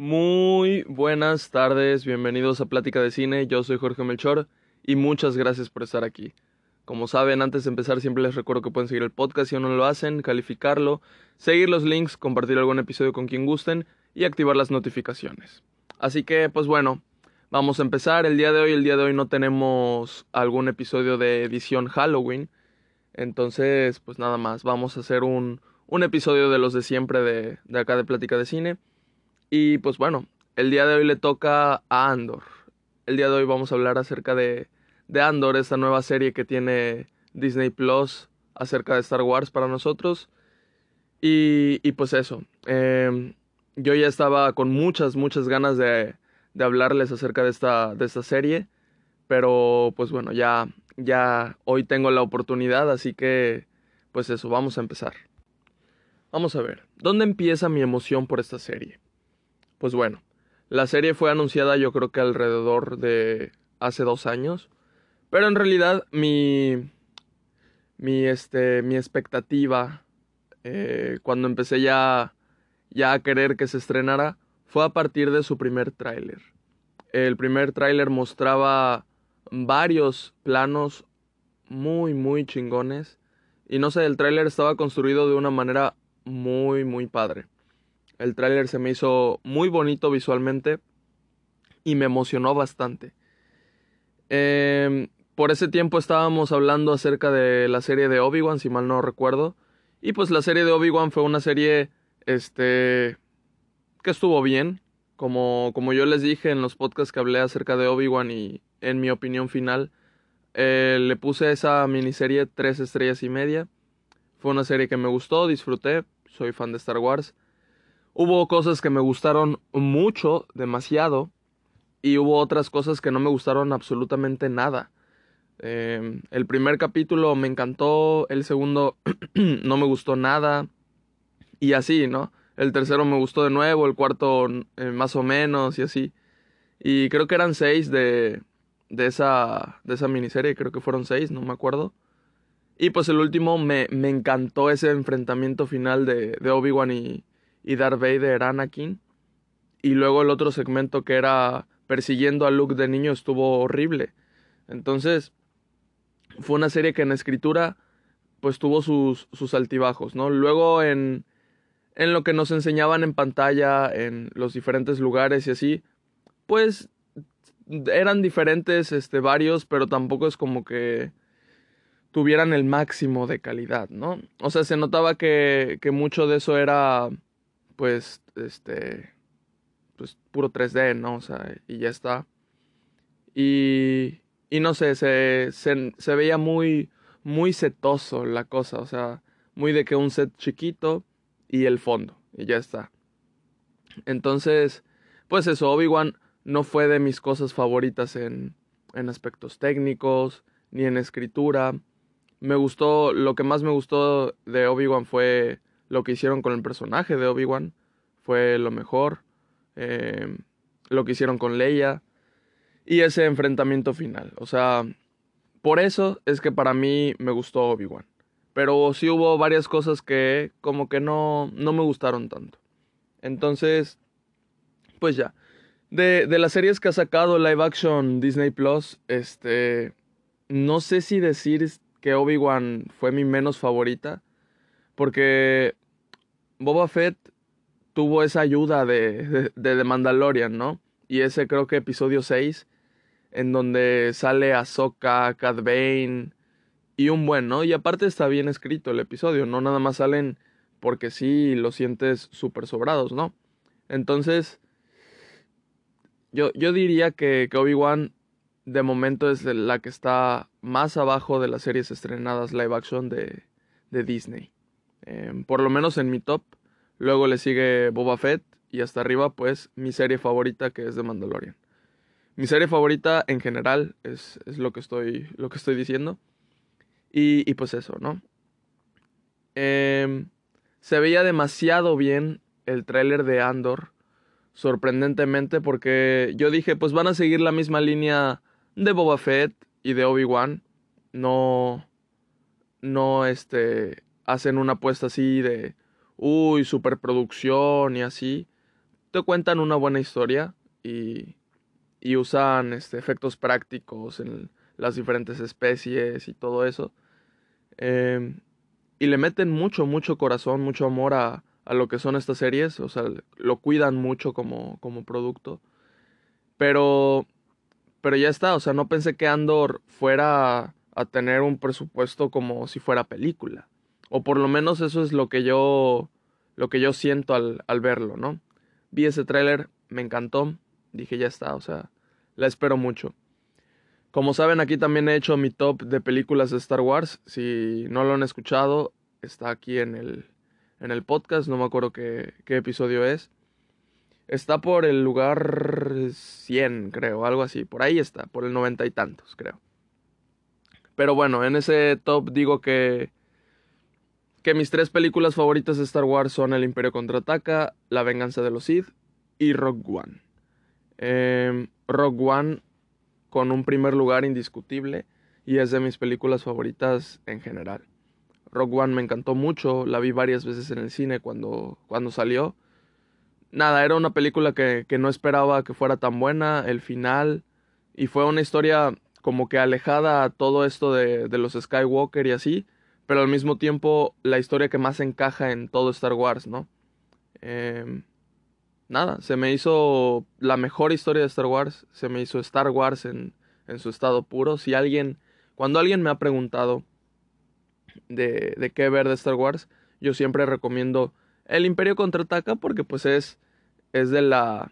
Muy buenas tardes, bienvenidos a Plática de Cine, yo soy Jorge Melchor y muchas gracias por estar aquí. Como saben, antes de empezar siempre les recuerdo que pueden seguir el podcast si aún no lo hacen, calificarlo, seguir los links, compartir algún episodio con quien gusten y activar las notificaciones. Así que, pues bueno, vamos a empezar. El día de hoy, el día de hoy no tenemos algún episodio de edición Halloween. Entonces, pues nada más, vamos a hacer un, un episodio de los de siempre de, de acá de Plática de Cine. Y pues bueno, el día de hoy le toca a Andor. El día de hoy vamos a hablar acerca de, de Andor, esta nueva serie que tiene Disney Plus acerca de Star Wars para nosotros. Y, y pues eso, eh, yo ya estaba con muchas, muchas ganas de, de hablarles acerca de esta, de esta serie. Pero pues bueno, ya, ya hoy tengo la oportunidad, así que pues eso, vamos a empezar. Vamos a ver, ¿dónde empieza mi emoción por esta serie? Pues bueno, la serie fue anunciada yo creo que alrededor de hace dos años, pero en realidad mi, mi, este, mi expectativa eh, cuando empecé ya, ya a querer que se estrenara fue a partir de su primer tráiler. El primer tráiler mostraba varios planos muy, muy chingones. Y no sé, el tráiler estaba construido de una manera muy, muy padre. El tráiler se me hizo muy bonito visualmente y me emocionó bastante. Eh, por ese tiempo estábamos hablando acerca de la serie de Obi-Wan, si mal no recuerdo. Y pues la serie de Obi-Wan fue una serie, este, que estuvo bien. Como, como yo les dije en los podcasts que hablé acerca de Obi-Wan y en mi opinión final, eh, le puse esa miniserie tres estrellas y media. Fue una serie que me gustó, disfruté, soy fan de Star Wars. Hubo cosas que me gustaron mucho, demasiado, y hubo otras cosas que no me gustaron absolutamente nada. Eh, el primer capítulo me encantó, el segundo no me gustó nada, y así, ¿no? El tercero me gustó de nuevo, el cuarto eh, más o menos, y así. Y creo que eran seis de, de, esa, de esa miniserie, creo que fueron seis, no me acuerdo. Y pues el último me, me encantó ese enfrentamiento final de, de Obi-Wan y, y Darth Vader, Anakin. Y luego el otro segmento que era persiguiendo a Luke de niño estuvo horrible. Entonces, fue una serie que en escritura pues tuvo sus, sus altibajos, ¿no? Luego en, en lo que nos enseñaban en pantalla, en los diferentes lugares y así, pues eran diferentes, este, varios, pero tampoco es como que tuvieran el máximo de calidad, ¿no? O sea, se notaba que, que mucho de eso era, pues, este, pues, puro 3D, ¿no? O sea, y ya está. Y, y no sé, se, se, veía muy, muy setoso la cosa, o sea, muy de que un set chiquito y el fondo, y ya está. Entonces, pues eso, Obi-Wan no fue de mis cosas favoritas en, en aspectos técnicos, ni en escritura me gustó, lo que más me gustó de Obi-Wan fue lo que hicieron con el personaje de Obi-Wan, fue lo mejor, eh, lo que hicieron con Leia y ese enfrentamiento final. O sea, por eso es que para mí me gustó Obi-Wan. Pero sí hubo varias cosas que como que no, no me gustaron tanto. Entonces, pues ya. De, de las series que ha sacado live action Disney Plus, este, no sé si decir que Obi-Wan fue mi menos favorita. Porque Boba Fett tuvo esa ayuda de, de, de Mandalorian, ¿no? Y ese creo que episodio 6, en donde sale Ahsoka, Cad Bane y un buen, ¿no? Y aparte está bien escrito el episodio, no nada más salen porque sí lo sientes súper sobrados, ¿no? Entonces, yo, yo diría que, que Obi-Wan de momento es la que está más abajo de las series estrenadas live action de, de Disney. Eh, por lo menos en mi top. Luego le sigue Boba Fett y hasta arriba pues mi serie favorita que es de Mandalorian. Mi serie favorita en general es, es lo, que estoy, lo que estoy diciendo. Y, y pues eso, ¿no? Eh, se veía demasiado bien el tráiler de Andor. Sorprendentemente porque yo dije pues van a seguir la misma línea de Boba Fett y de Obi-Wan no no este hacen una apuesta así de uy superproducción y así te cuentan una buena historia y, y usan este, efectos prácticos en las diferentes especies y todo eso. Em, y le meten mucho, mucho corazón, mucho amor a, a, lo que son estas series. O sea, lo cuidan mucho como, como producto. Pero, pero ya está, o sea, no pensé que Andor fuera a tener un presupuesto como si fuera película. O por lo menos eso es lo que yo, lo que yo siento al, al verlo, ¿no? Vi ese tráiler, me encantó, dije ya está, o sea, la espero mucho. Como saben, aquí también he hecho mi top de películas de Star Wars. Si no lo han escuchado, está aquí en el, en el podcast, no me acuerdo qué, qué episodio es. Está por el lugar 100, creo, algo así. Por ahí está, por el noventa y tantos, creo. Pero bueno, en ese top digo que, que mis tres películas favoritas de Star Wars son El Imperio Contraataca, La Venganza de los Sith y Rogue One. Eh, One con un primer lugar indiscutible y es de mis películas favoritas en general. Rogue One me encantó mucho, la vi varias veces en el cine cuando, cuando salió. Nada, era una película que, que no esperaba que fuera tan buena, el final, y fue una historia como que alejada a todo esto de, de, los Skywalker y así, pero al mismo tiempo la historia que más encaja en todo Star Wars, ¿no? Eh, nada, se me hizo la mejor historia de Star Wars, se me hizo Star Wars en, en su estado puro. Si alguien, cuando alguien me ha preguntado de, de qué ver de Star Wars, yo siempre recomiendo El Imperio contraataca porque pues es, es de la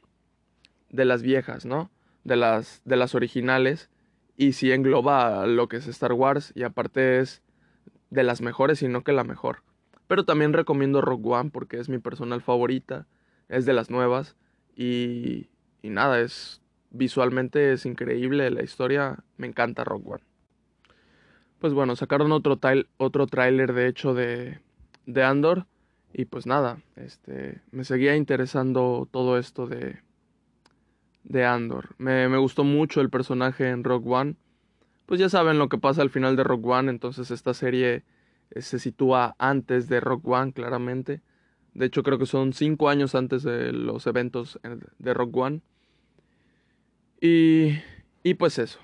de las viejas, ¿no? De las, de las originales y sí engloba lo que es Star Wars y aparte es de las mejores y no que la mejor. Pero también recomiendo Rogue One porque es mi personal favorita, es de las nuevas y, y nada, es visualmente es increíble la historia, me encanta Rogue One. Pues bueno, sacaron otro, otro tráiler de hecho de, de Andor y pues nada, este, me seguía interesando todo esto de, de Andor. Me, me, gustó mucho el personaje en Rogue One. Pues ya saben lo que pasa al final de Rogue One, entonces esta serie eh, se sitúa antes de Rogue One, claramente. De hecho, creo que son cinco años antes de los eventos de Rogue One. Y, y pues eso.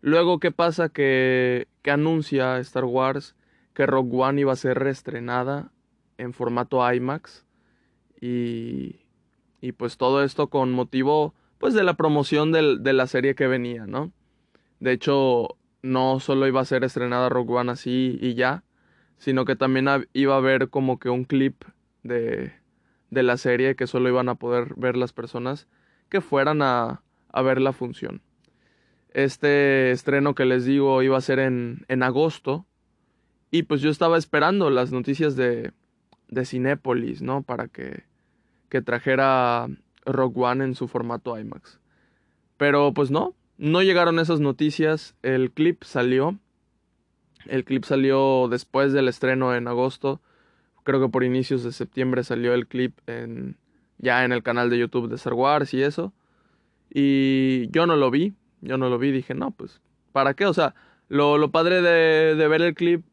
Luego, ¿qué pasa? Que, que anuncia Star Wars que Rogue One iba a ser reestrenada en formato IMAX. Y, y pues todo esto con motivo pues de la promoción del, de la serie que venía, ¿no? De hecho, no solo iba a ser estrenada Rogue One así y ya, sino que también iba a haber como que un clip de, de la serie que solo iban a poder ver las personas que fueran a, a ver la función. Este estreno que les digo iba a ser en, en agosto y pues yo estaba esperando las noticias de, de Cinépolis, ¿no? Para que, que trajera Rogue One en su formato IMAX. Pero pues no, no llegaron esas noticias. El clip salió. El clip salió después del estreno en agosto. Creo que por inicios de septiembre salió el clip en, ya en el canal de YouTube de Star Wars y eso. Y yo no lo vi. Yo no lo vi. Dije, no, pues, ¿para qué? O sea, lo, lo padre de, de, ver el clip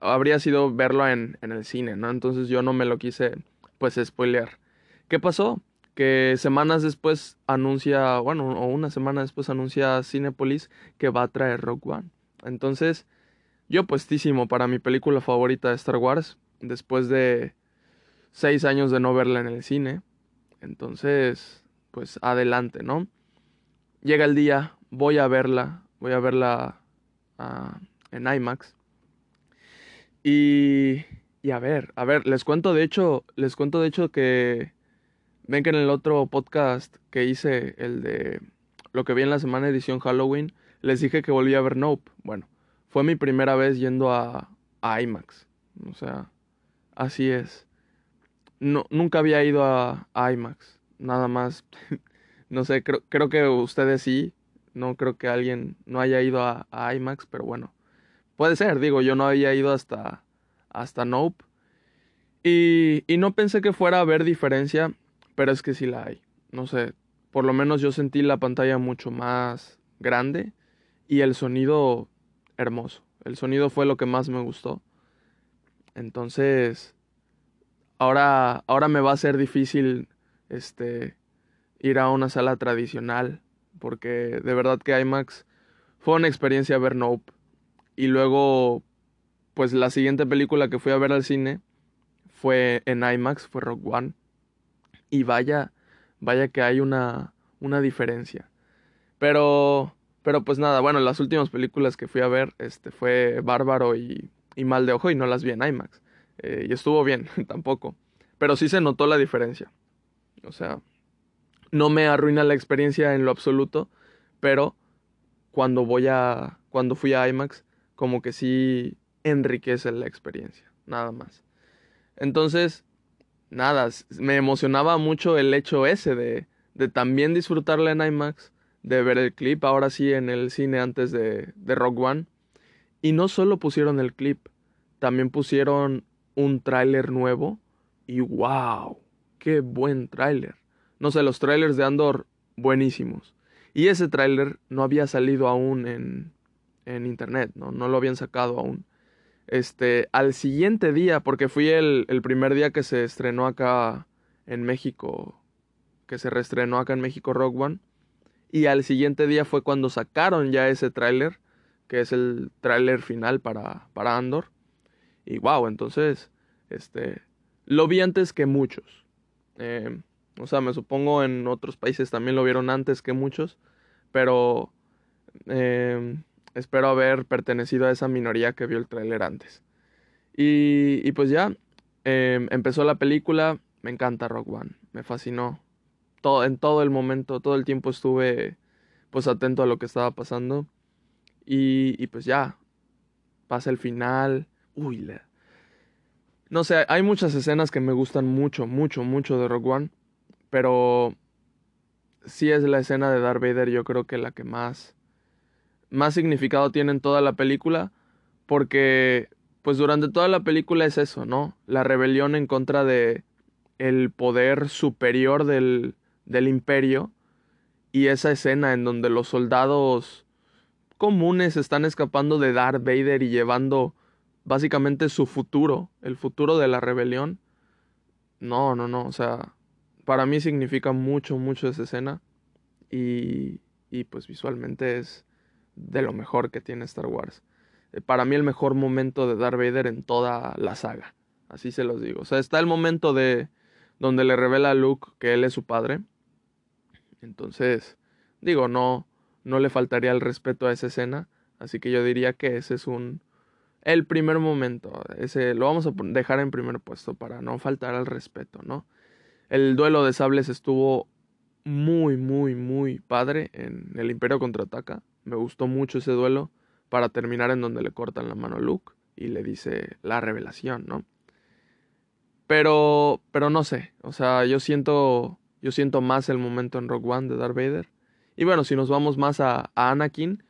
habría sido verlo en, en el cine, ¿no? Entonces yo no me lo quise, pues, spoilear. ¿Qué pasó? Que semanas después anuncia, bueno, o una semana después anuncia Cinepolis que va a traer Rogue One. Entonces, yo puestísimo para mi película favorita de Star Wars, después de seis años de no verla en el cine. Entonces, pues adelante, ¿no? Llega el día, voy a verla, voy a verla uh, en IMAX. Y, y a ver, a ver, les cuento de hecho, les cuento de hecho que Ven que en el otro podcast que hice, el de lo que vi en la semana edición Halloween, les dije que volví a ver Nope. Bueno, fue mi primera vez yendo a, IMAX. O sea, así es. No, nunca había ido a, a IMAX. Nada más. no sé, creo, creo, que ustedes sí. No creo que alguien no haya ido a, a, IMAX, pero bueno. Puede ser, digo, yo no había ido hasta, hasta Nope. Y, y no pensé que fuera a haber diferencia pero es que sí la hay. No sé, por lo menos yo sentí la pantalla mucho más grande y el sonido hermoso. El sonido fue lo que más me gustó. Entonces, ahora, ahora me va a ser difícil este, ir a una sala tradicional, porque de verdad que IMAX fue una experiencia ver Nope. Y luego, pues la siguiente película que fui a ver al cine fue en IMAX, fue Rock One. Y vaya, vaya que hay una, una diferencia. Pero, pero pues nada, bueno, las últimas películas que fui a ver este, fue Bárbaro y, y Mal de Ojo y no las vi en IMAX. Eh, y estuvo bien, tampoco. Pero sí se notó la diferencia. O sea, no me arruina la experiencia en lo absoluto, pero cuando voy a, cuando fui a IMAX, como que sí enriquece la experiencia, nada más. Entonces, nada, me emocionaba mucho el hecho ese de, de también disfrutarla en IMAX, de ver el clip, ahora sí en el cine antes de, de Rock One. Y no solo pusieron el clip, también pusieron un tráiler nuevo y wow, qué buen tráiler. No sé, los trailers de Andor buenísimos. Y ese tráiler no había salido aún en, en internet, ¿no? No lo habían sacado aún. Este, al siguiente día, porque fui el, el primer día que se estrenó acá en México, que se reestrenó acá en México Rock One. Y al siguiente día fue cuando sacaron ya ese tráiler, que es el tráiler final para, para Andor. Y wow, entonces, este, lo vi antes que muchos. Eh, o sea, me supongo en otros países también lo vieron antes que muchos, pero eh, espero haber pertenecido a esa minoría que vio el tráiler antes. Y, y, pues ya, eh, empezó la película, me encanta Rock One, me fascinó. Todo, en todo el momento, todo el tiempo estuve pues atento a lo que estaba pasando. Y, y pues ya, pasa el final. Uy, la... No sé, hay muchas escenas que me gustan mucho, mucho, mucho de Rock One. Pero sí es la escena de Darth Vader, yo creo que la que más, más significado tiene en toda la película. Porque, pues durante toda la película es eso, ¿no? La rebelión en contra de el poder superior del, del imperio. Y esa escena en donde los soldados comunes están escapando de Darth Vader y llevando básicamente su futuro, el futuro de la rebelión. No, no, no, o sea, para mí significa mucho, mucho esa escena. Y, y pues visualmente es de lo mejor que tiene Star Wars. Eh, para mí el mejor momento de Darth Vader en toda la saga. Así se los digo. O sea, está el momento de donde le revela a Luke que él es su padre. Entonces, digo, no, no le faltaría el respeto a esa escena. Así que yo diría que ese es un, el primer momento. Ese lo vamos a dejar en primer puesto para no faltar al respeto, ¿no? El duelo de sables estuvo muy, muy, muy padre en el Imperio contraataca. Me gustó mucho ese duelo para terminar en donde le cortan la mano a Luke y le dice la revelación, ¿no? Pero, pero no sé, o sea, yo siento, yo siento más el momento en Rock One de Darth Vader. Y bueno, si nos vamos más a, Anakin,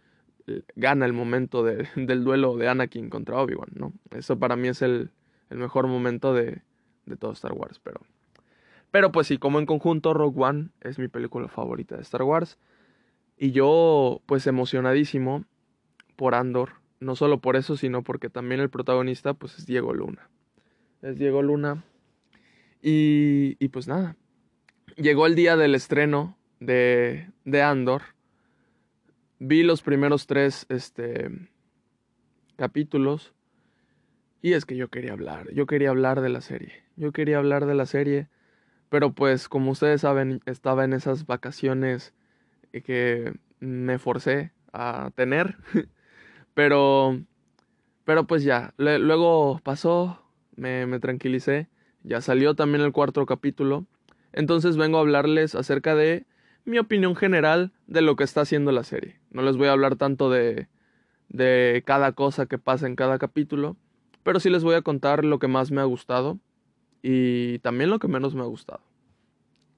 gana el momento del duelo de Anakin contra Obi-Wan, ¿no? Eso para mí es el, el mejor momento de, de todo Star Wars, pero pero pues sí, como en conjunto, Rogue One es mi película favorita de Star Wars. Y yo, pues emocionadísimo por Andor. No solo por eso, sino porque también el protagonista, pues es Diego Luna. Es Diego Luna. Y, y pues nada. Llegó el día del estreno de, de Andor. Vi los primeros tres este, capítulos. Y es que yo quería hablar. Yo quería hablar de la serie. Yo quería hablar de la serie pero pues como ustedes saben, estaba en esas vacaciones que me forcé a tener. pero, pero pues ya, luego pasó, me, me tranquilicé, ya salió también el cuarto capítulo. Entonces vengo a hablarles acerca de mi opinión general de lo que está haciendo la serie. No les voy a hablar tanto de, de cada cosa que pasa en cada capítulo, pero sí les voy a contar lo que más me ha gustado y también lo que menos me ha gustado.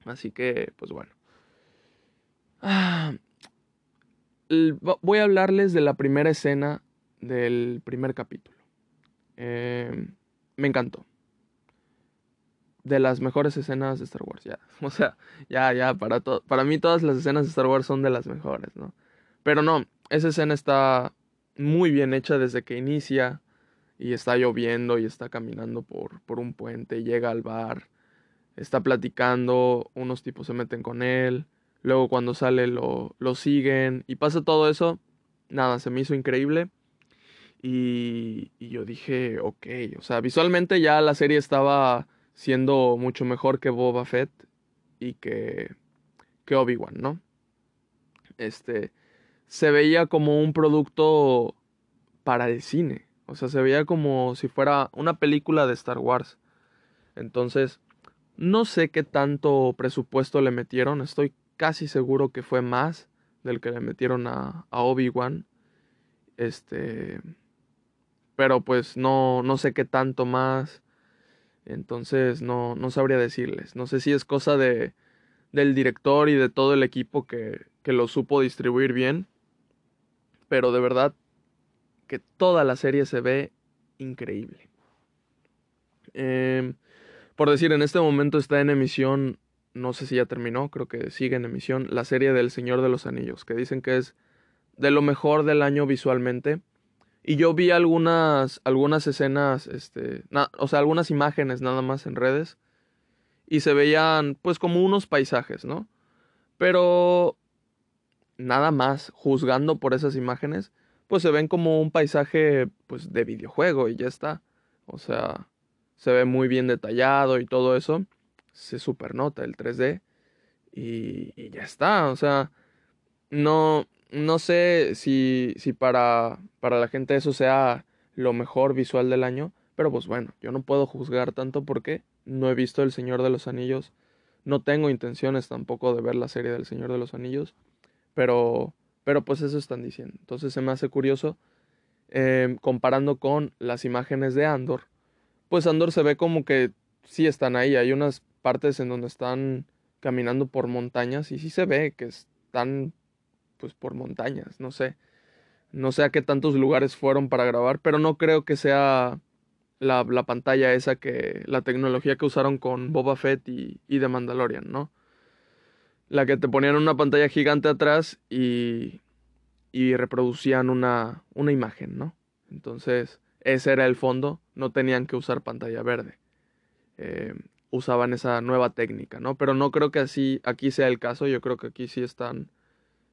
Así que, pues bueno. Ah, voy a hablarles de la primera escena del primer capítulo. Em, me encantó. De las mejores escenas de Star Wars, ya. O sea, ya, ya, para, para mí todas las escenas de Star Wars son de las mejores, ¿no? Pero no, esa escena está muy bien hecha desde que inicia y está lloviendo y está caminando por, por un puente, llega al bar está platicando, unos tipos se meten con él, luego cuando sale lo, lo siguen y pasa todo eso, nada, se me hizo increíble. Y, y, yo dije, ok, o sea, visualmente ya la serie estaba siendo mucho mejor que Boba Fett y que, que Obi-Wan, ¿no? Este, se veía como un producto para el cine, o sea, se veía como si fuera una película de Star Wars. Entonces, no sé qué tanto presupuesto le metieron, estoy casi seguro que fue más del que le metieron a, Obi-Wan. Este, pero pues no, no sé qué tanto más. Entonces no, no sabría decirles. No sé si es cosa de, del director y de todo el equipo que, que lo supo distribuir bien. Pero de verdad que toda la serie se ve increíble. Eh, por decir, en este momento está en emisión, no sé si ya terminó, creo que sigue en emisión, la serie del Señor de los Anillos, que dicen que es de lo mejor del año visualmente. Y yo vi algunas, algunas escenas, este, o sea, algunas imágenes nada más en redes. Y se veían, pues, como unos paisajes, ¿no? Pero nada más, juzgando por esas imágenes, pues se ven como un paisaje, pues, de videojuego y ya está. O sea, se ve muy bien detallado y todo eso. Se supernota el 3D. Y, ya está. O sea, no, no sé si, si para, para la gente eso sea lo mejor visual del año. Pero pues bueno, yo no puedo juzgar tanto porque no he visto El Señor de los Anillos. No tengo intenciones tampoco de ver la serie del Señor de los Anillos. Pero, pero pues eso están diciendo. Entonces se me hace curioso eh, comparando con las imágenes de Andor pues Andor se ve como que sí están ahí. Hay unas partes en donde están caminando por montañas y sí se ve que están pues por montañas, no sé. No sé a qué tantos lugares fueron para grabar, pero no creo que sea la, la pantalla esa que, la tecnología que usaron con Boba Fett y, y The Mandalorian, ¿no? La que te ponían una pantalla gigante atrás y, y reproducían una, una imagen, ¿no? Entonces, ese era el fondo, no tenían que usar pantalla verde. Eh, usaban esa nueva técnica, ¿no? Pero no creo que así aquí sea el caso, yo creo que aquí sí están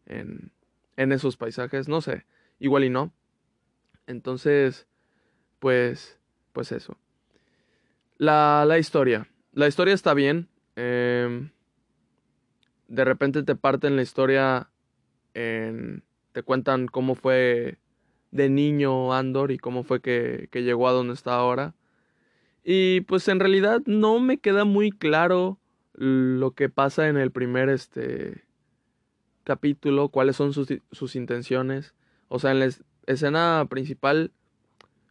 en, en esos paisajes, no sé, igual y no. Entonces, pues, pues eso. La, la historia. La historia está bien. Eh, de repente te parten la historia en, te cuentan cómo fue de niño Andor y cómo fue que, que llegó a donde está ahora. Y pues en realidad no me queda muy claro lo que pasa en el primer este capítulo, cuáles son sus, sus intenciones. O sea, en la escena principal,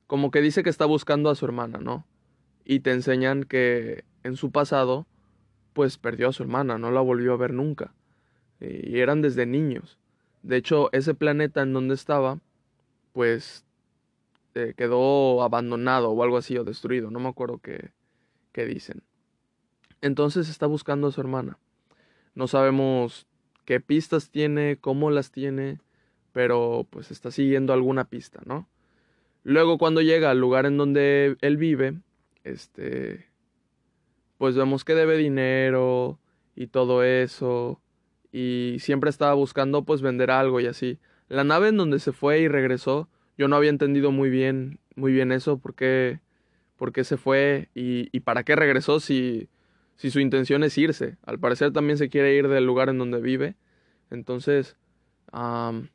como que dice que está buscando a su hermana, ¿no? Y te enseñan que en su pasado, pues perdió a su hermana, no la volvió a ver nunca. Y eran desde niños. De hecho, ese planeta en donde estaba, pues eh, quedó abandonado o algo así o destruido, no me acuerdo qué, qué dicen. Entonces está buscando a su hermana. No sabemos qué pistas tiene, cómo las tiene, pero pues está siguiendo alguna pista, ¿no? Luego cuando llega al lugar en donde él vive, este, pues vemos que debe dinero y todo eso, y siempre estaba buscando pues vender algo y así. La nave en donde se fue y regresó, yo no había entendido muy bien, muy bien eso, por qué, se fue y, y para qué regresó si, si su intención es irse. Al parecer también se quiere ir del lugar en donde vive. Entonces, no,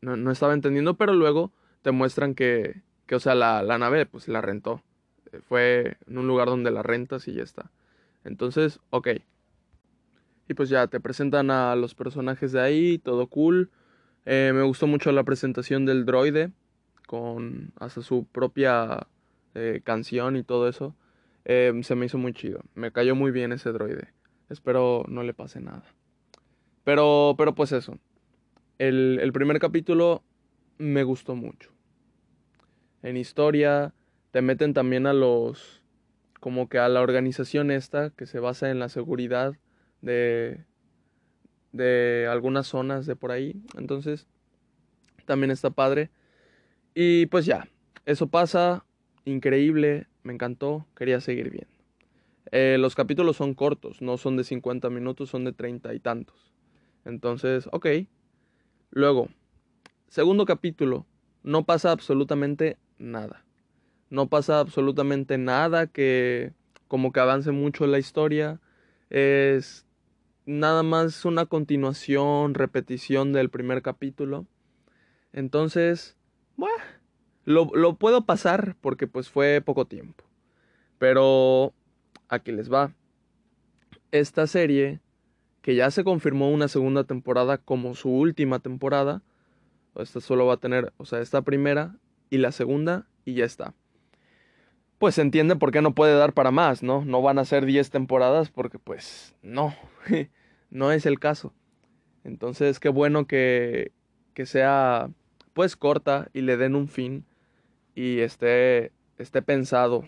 no, estaba entendiendo, pero luego te muestran que, que o sea, la, la nave pues la rentó. Fue en un lugar donde la rentas y ya está. Entonces, ok. Y pues ya te presentan a los personajes de ahí, todo cool. Eh, me gustó mucho la presentación del droide, con hasta su propia eh, canción y todo eso. Eh, se me hizo muy chido. Me cayó muy bien ese droide. Espero no le pase nada. Pero, pero pues eso. El, el primer capítulo me gustó mucho. En historia te meten también a los... como que a la organización esta que se basa en la seguridad de de algunas zonas de por ahí. Entonces, también está padre. Y pues ya, eso pasa, increíble, me encantó, quería seguir viendo. Eh, los capítulos son cortos, no son de 50 minutos, son de 30 y tantos. Entonces, ok. Luego, segundo capítulo, no pasa absolutamente nada. No pasa absolutamente nada que como que avance mucho la historia. Es nada más una continuación, repetición del primer capítulo. Entonces, lo, lo puedo pasar porque pues fue poco tiempo. Pero aquí les va. Esta serie, que ya se confirmó una segunda temporada como su última temporada, esta solo va a tener, o sea, esta primera y la segunda y ya está. Pues se entiende por qué no puede dar para más, ¿no? No van a ser 10 temporadas porque pues no, no es el caso. Entonces, qué bueno que, que sea pues corta y le den un fin y esté, esté pensado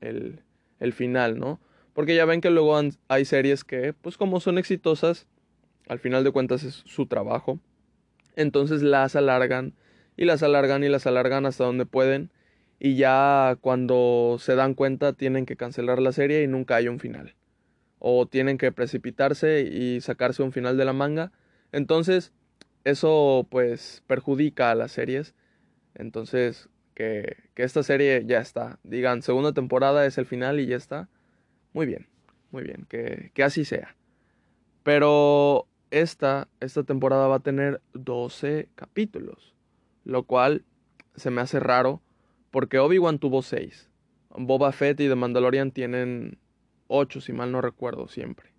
el, el final, ¿no? Porque ya ven que luego hay series que, pues como son exitosas, al final de cuentas es su trabajo. Entonces las alargan y las alargan y las alargan hasta donde pueden. Y ya cuando se dan cuenta tienen que cancelar la serie y nunca hay un final. O tienen que precipitarse y sacarse un final de la manga. Entonces eso pues perjudica a las series. Entonces que, que esta serie ya está. Digan, segunda temporada es el final y ya está muy bien, muy bien, que, que así sea. Pero esta, esta temporada va a tener 12 capítulos, lo cual se me hace raro porque Obi-Wan tuvo 6. Boba Fett y The Mandalorian tienen 8, si mal no recuerdo, siempre.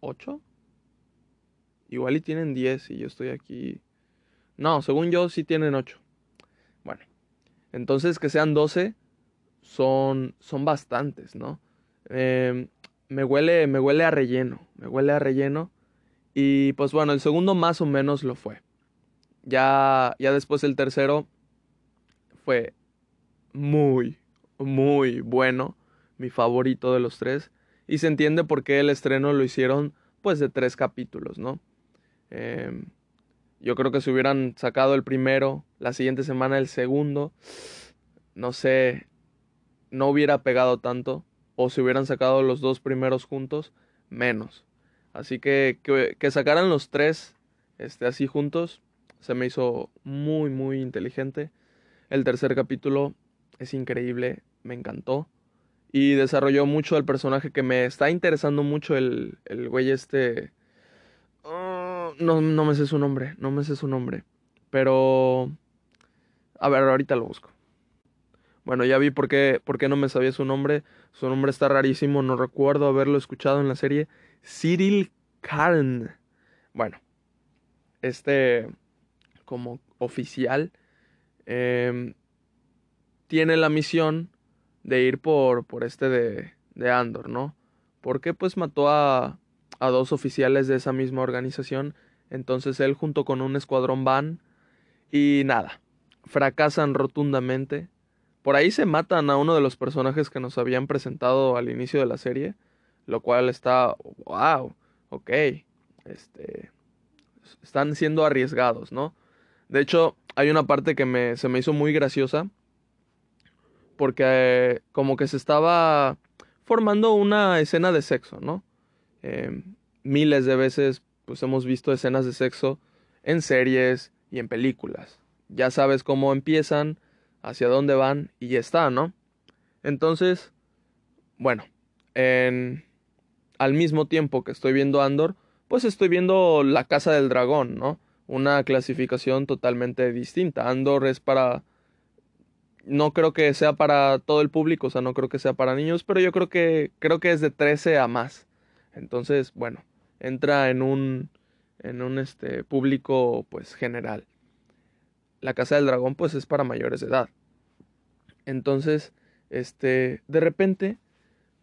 ¿8? Igual y tienen 10 y yo estoy aquí. No, según yo sí tienen 8. Bueno, entonces que sean 12 son, son bastantes, ¿no? Em, me, huele, me huele a relleno, me huele a relleno. Y pues bueno, el segundo más o menos lo fue. Ya, ya después el tercero fue muy, muy bueno, mi favorito de los tres. Y se entiende por qué el estreno lo hicieron pues de tres capítulos, ¿no? Em, yo creo que si hubieran sacado el primero, la siguiente semana el segundo, no sé, no hubiera pegado tanto o si hubieran sacado los dos primeros juntos, menos. Así que que, sacaran los tres este, así juntos se me hizo muy, muy inteligente. El tercer capítulo es increíble, me encantó. Y desarrolló mucho el personaje que me está interesando mucho, el, el güey este... No, no me sé su nombre, no me sé su nombre. Pero... A ver, ahorita lo busco. Bueno, ya vi por qué, por qué no me sabía su nombre. Su nombre está rarísimo, no recuerdo haberlo escuchado en la serie. Cyril Karn. Bueno, este como oficial em, tiene la misión de ir por, por este de, de Andor, ¿no? Porque pues mató a, a dos oficiales de esa misma organización. Entonces él junto con un escuadrón van y nada, fracasan rotundamente por ahí se matan a uno de los personajes que nos habían presentado al inicio de la serie, lo cual está, wow, ok, este, están siendo arriesgados, ¿no? De hecho, hay una parte que me, se me hizo muy graciosa, porque como que se estaba formando una escena de sexo, ¿no? Em, miles de veces, pues hemos visto escenas de sexo en series y en películas. Ya sabes cómo empiezan, hacia dónde van y ya está, ¿no? Entonces, bueno, en, al mismo tiempo que estoy viendo Andor, pues estoy viendo La Casa del Dragón, ¿no? Una clasificación totalmente distinta. Andor es para... No creo que sea para todo el público, o sea, no creo que sea para niños, pero yo creo que creo que es de 13 a más. Entonces, bueno, entra en un en un este público pues general la casa del dragón pues es para mayores de edad. Entonces, este, de repente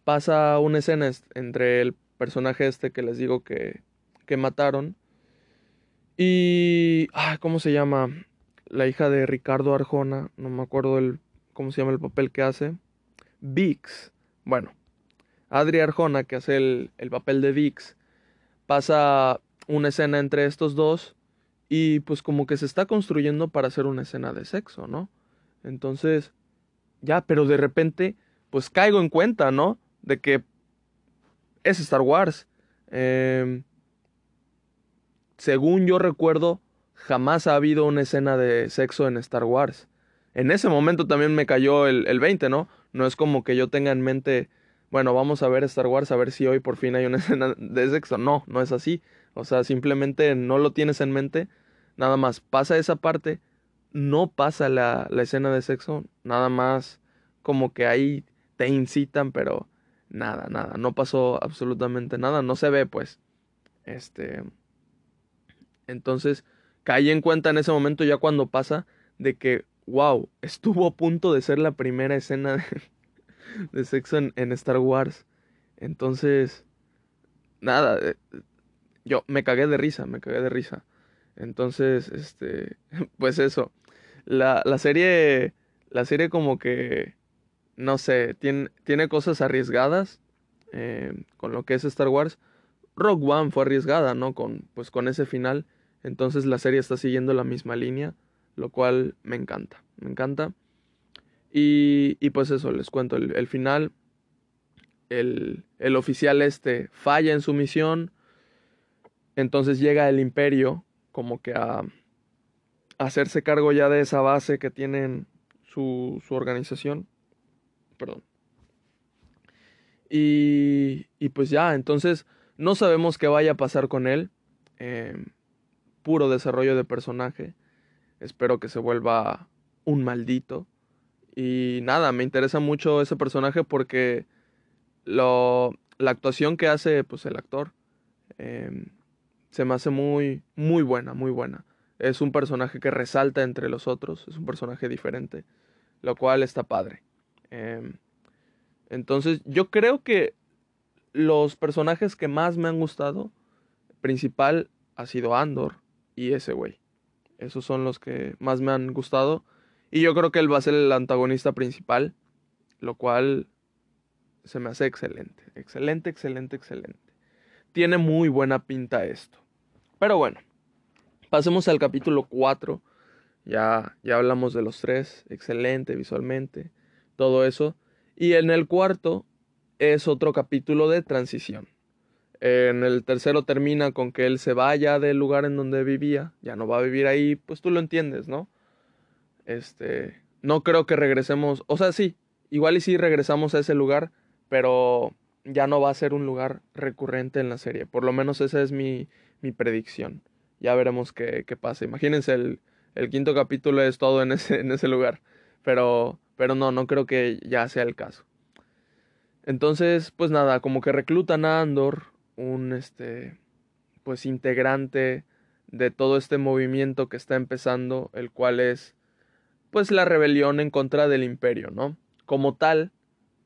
pasa una escena entre el personaje este que les digo que, que mataron y, ah, ¿cómo se llama? La hija de Ricardo Arjona, no me acuerdo el, cómo se llama el papel que hace. Vix. Bueno, Adri Arjona, que hace el, el papel de Vix, pasa una escena entre estos dos y pues como que se está construyendo para hacer una escena de sexo, ¿no? Entonces, ya, pero de repente, pues caigo en cuenta, ¿no? De que es Star Wars. Em, según yo recuerdo, jamás ha habido una escena de sexo en Star Wars. En ese momento también me cayó el, el 20, ¿no? No es como que yo tenga en mente, bueno, vamos a ver Star Wars a ver si hoy por fin hay una escena de sexo. No, no es así. O sea, simplemente no lo tienes en mente. Nada más pasa esa parte, no pasa la, la escena de sexo. Nada más como que ahí te incitan, pero nada, nada. No pasó absolutamente nada. No se ve, pues. Este. Entonces, caí en cuenta en ese momento ya cuando pasa de que, wow, estuvo a punto de ser la primera escena de, sexo en, en, Star Wars. Entonces, nada, eh, yo me cagué de risa, me cagué de risa. Entonces, este, pues eso. La, la serie, la serie como que, no sé, tiene, tiene cosas arriesgadas eh, con lo que es Star Wars. Rogue One fue arriesgada, ¿no? Con, pues con ese final. Entonces la serie está siguiendo la misma línea, lo cual me encanta, me encanta. Y, y pues eso, les cuento, el, final, el, el, oficial este falla en su misión, entonces llega el imperio como que a, a hacerse cargo ya de esa base que tienen su, su organización. Perdón. Y, y, pues ya, entonces no sabemos qué vaya a pasar con él. Eh, puro desarrollo de personaje. Espero que se vuelva un maldito. Y nada, me interesa mucho ese personaje porque lo, la actuación que hace pues, el actor eh, se me hace muy, muy buena, muy buena. Es un personaje que resalta entre los otros, es un personaje diferente, lo cual está padre. Eh, entonces, yo creo que los personajes que más me han gustado, principal ha sido Andor, y ese güey. Esos son los que más me han gustado. Y yo creo que él va a ser el antagonista principal, lo cual se me hace excelente. Excelente, excelente, excelente. Tiene muy buena pinta esto. Pero bueno, pasemos al capítulo 4. Ya, ya hablamos de los tres. Excelente visualmente. Todo eso. Y en el cuarto es otro capítulo de transición. En el tercero termina con que él se vaya del lugar en donde vivía, ya no va a vivir ahí, pues tú lo entiendes, ¿no? Este, no creo que regresemos, o sea, sí, igual y sí regresamos a ese lugar, pero ya no va a ser un lugar recurrente en la serie. Por lo menos esa es mi, mi predicción. Ya veremos qué, qué pasa. Imagínense, el, el, quinto capítulo es todo en ese, en ese lugar. Pero, pero no, no creo que ya sea el caso. Entonces, pues nada, como que reclutan a Andor, un este pues integrante de todo este movimiento que está empezando, el cual es pues la rebelión en contra del imperio, ¿no? Como tal,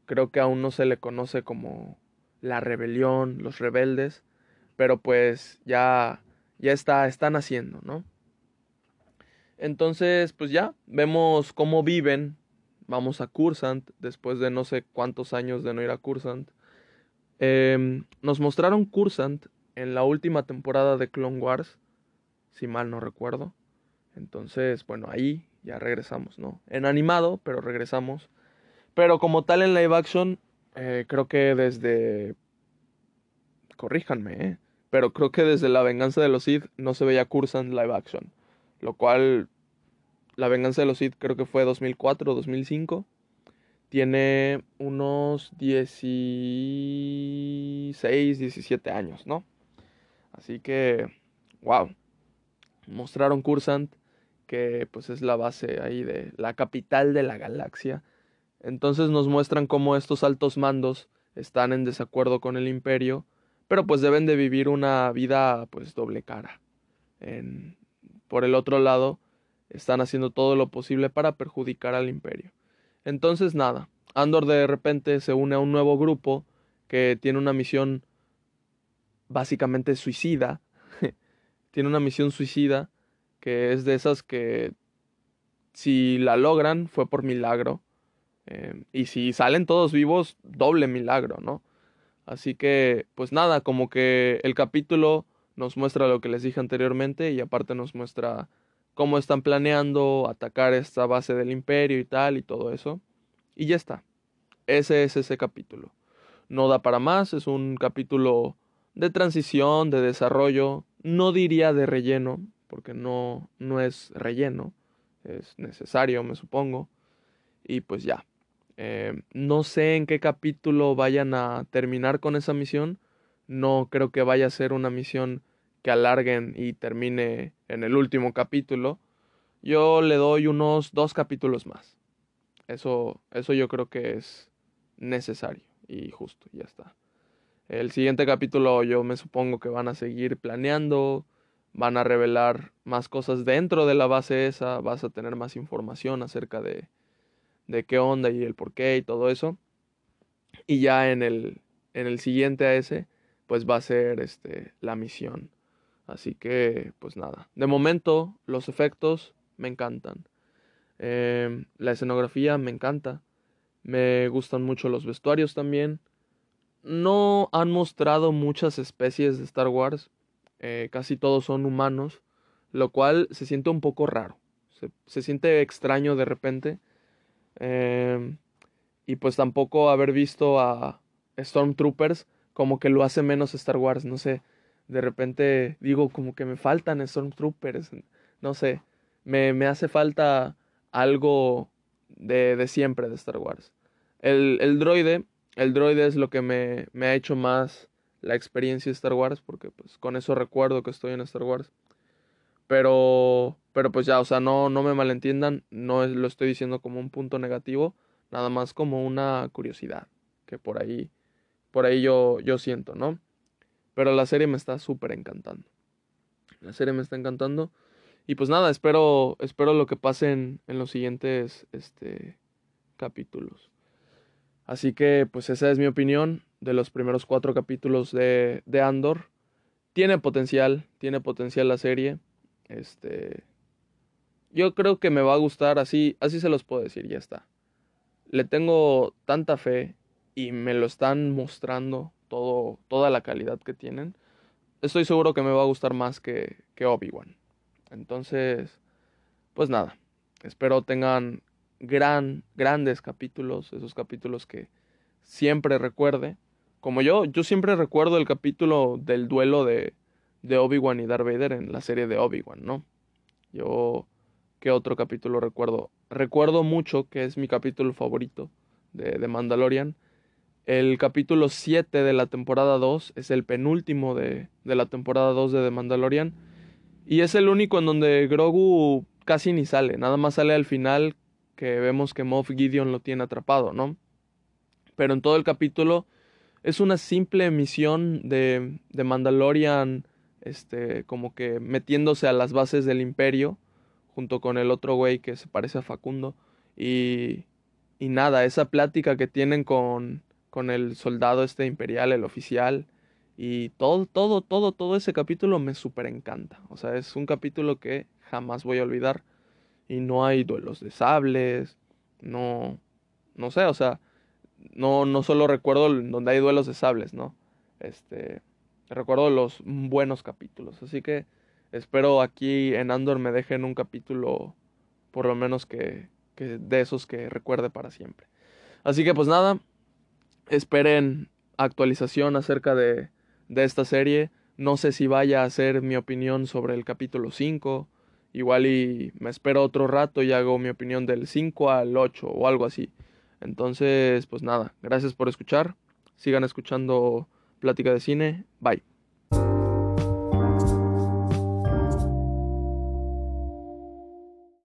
creo que aún no se le conoce como la rebelión, los rebeldes, pero pues ya ya está están haciendo, ¿no? Entonces, pues ya vemos cómo viven. Vamos a Cursant después de no sé cuántos años de no ir a Cursant eh, nos mostraron Cursant en la última temporada de Clone Wars, si mal no recuerdo. Entonces, bueno, ahí ya regresamos, ¿no? En animado, pero regresamos. Pero como tal en live action, eh, creo que desde... Corríjanme, ¿eh? Pero creo que desde La Venganza de los Sith no se veía Cursant live action. Lo cual... La Venganza de los Sith creo que fue 2004 o 2005 tiene unos 16, 17 años, ¿no? Así que, wow. Mostraron Cursant, que pues es la base ahí de la capital de la galaxia. Entonces nos muestran cómo estos altos mandos están en desacuerdo con el imperio, pero pues deben de vivir una vida pues doble cara. En, por el otro lado, están haciendo todo lo posible para perjudicar al imperio. Entonces nada, Andor de repente se une a un nuevo grupo que tiene una misión básicamente suicida. tiene una misión suicida que es de esas que si la logran fue por milagro. Eh, y si salen todos vivos, doble milagro, ¿no? Así que, pues nada, como que el capítulo nos muestra lo que les dije anteriormente y aparte nos muestra cómo están planeando atacar esta base del imperio y tal y todo eso. Y ya está. Ese es ese capítulo. no da para más, es un capítulo de transición, de desarrollo, no diría de relleno, porque no, no es relleno, es necesario, me supongo. Y pues ya. Eh, no sé en qué capítulo vayan a terminar con esa misión. No creo que vaya a ser una misión que alarguen y termine en el último capítulo. Yo le doy unos dos capítulos más. Eso, eso yo creo que es necesario y justo, ya está. El siguiente capítulo yo me supongo que van a seguir planeando, van a revelar más cosas dentro de la base esa, vas a tener más información acerca de, de qué onda y el por qué y todo eso. Y ya en el, en el siguiente a ese, pues va a ser este, la misión. Así que, pues nada. De momento, los efectos me encantan. Em, la escenografía me encanta. Me gustan mucho los vestuarios también. No han mostrado muchas especies de Star Wars. Eh, casi todos son humanos. Lo cual se siente un poco raro. Se, siente extraño de repente. Em, y pues tampoco haber visto a Stormtroopers como que lo hace menos Star Wars. No sé. De repente digo como que me faltan Stormtroopers. No sé. Me, me hace falta algo de, de siempre de Star Wars. El, el, droide, el droide es lo que me, me, ha hecho más la experiencia de Star Wars, porque pues con eso recuerdo que estoy en Star Wars. Pero, pero pues ya, o sea, no, no me malentiendan, no lo estoy diciendo como un punto negativo, nada más como una curiosidad, que por ahí, por ahí yo, yo siento, ¿no? Pero la serie me está súper encantando. La serie me está encantando. Y pues nada, espero, espero lo que pase en, los siguientes este, capítulos. Así que pues esa es mi opinión de los primeros cuatro capítulos de, de Andor. Tiene potencial, tiene potencial la serie. Este, yo creo que me va a gustar, así, así se los puedo decir, ya está. Le tengo tanta fe y me lo están mostrando todo, toda la calidad que tienen. Estoy seguro que me va a gustar más que, que Obi-Wan. Entonces, pues nada, espero tengan gran, grandes capítulos, esos capítulos que siempre recuerde. Como yo, yo siempre recuerdo el capítulo del duelo de, de Obi-Wan y Darth Vader en la serie de Obi-Wan, ¿no? Yo, ¿qué otro capítulo recuerdo? Recuerdo mucho, que es mi capítulo favorito de, de Mandalorian. El capítulo 7 de la temporada 2 es el penúltimo de, de la temporada 2 de The Mandalorian y es el único en donde Grogu casi ni sale, nada más sale al final que vemos que Moff Gideon lo tiene atrapado, ¿no? Pero en todo el capítulo es una simple misión de, de Mandalorian, este, como que metiéndose a las bases del imperio, junto con el otro güey que se parece a Facundo, y, y nada, esa plática que tienen con, con el soldado este imperial, el oficial, y todo, todo, todo, todo ese capítulo me súper encanta. O sea, es un capítulo que jamás voy a olvidar. Y no hay duelos de sables. No, no sé, o sea, no, no solo recuerdo donde hay duelos de sables, ¿no? Este, recuerdo los buenos capítulos. Así que espero aquí en Andor me dejen un capítulo, por lo menos que, que de esos que recuerde para siempre. Así que pues nada, esperen actualización acerca de de esta serie. No sé si vaya a ser mi opinión sobre el capítulo 5. Igual y me espero otro rato y hago mi opinión del 5 al 8 o algo así. Entonces, pues nada, gracias por escuchar. Sigan escuchando Plática de Cine. Bye.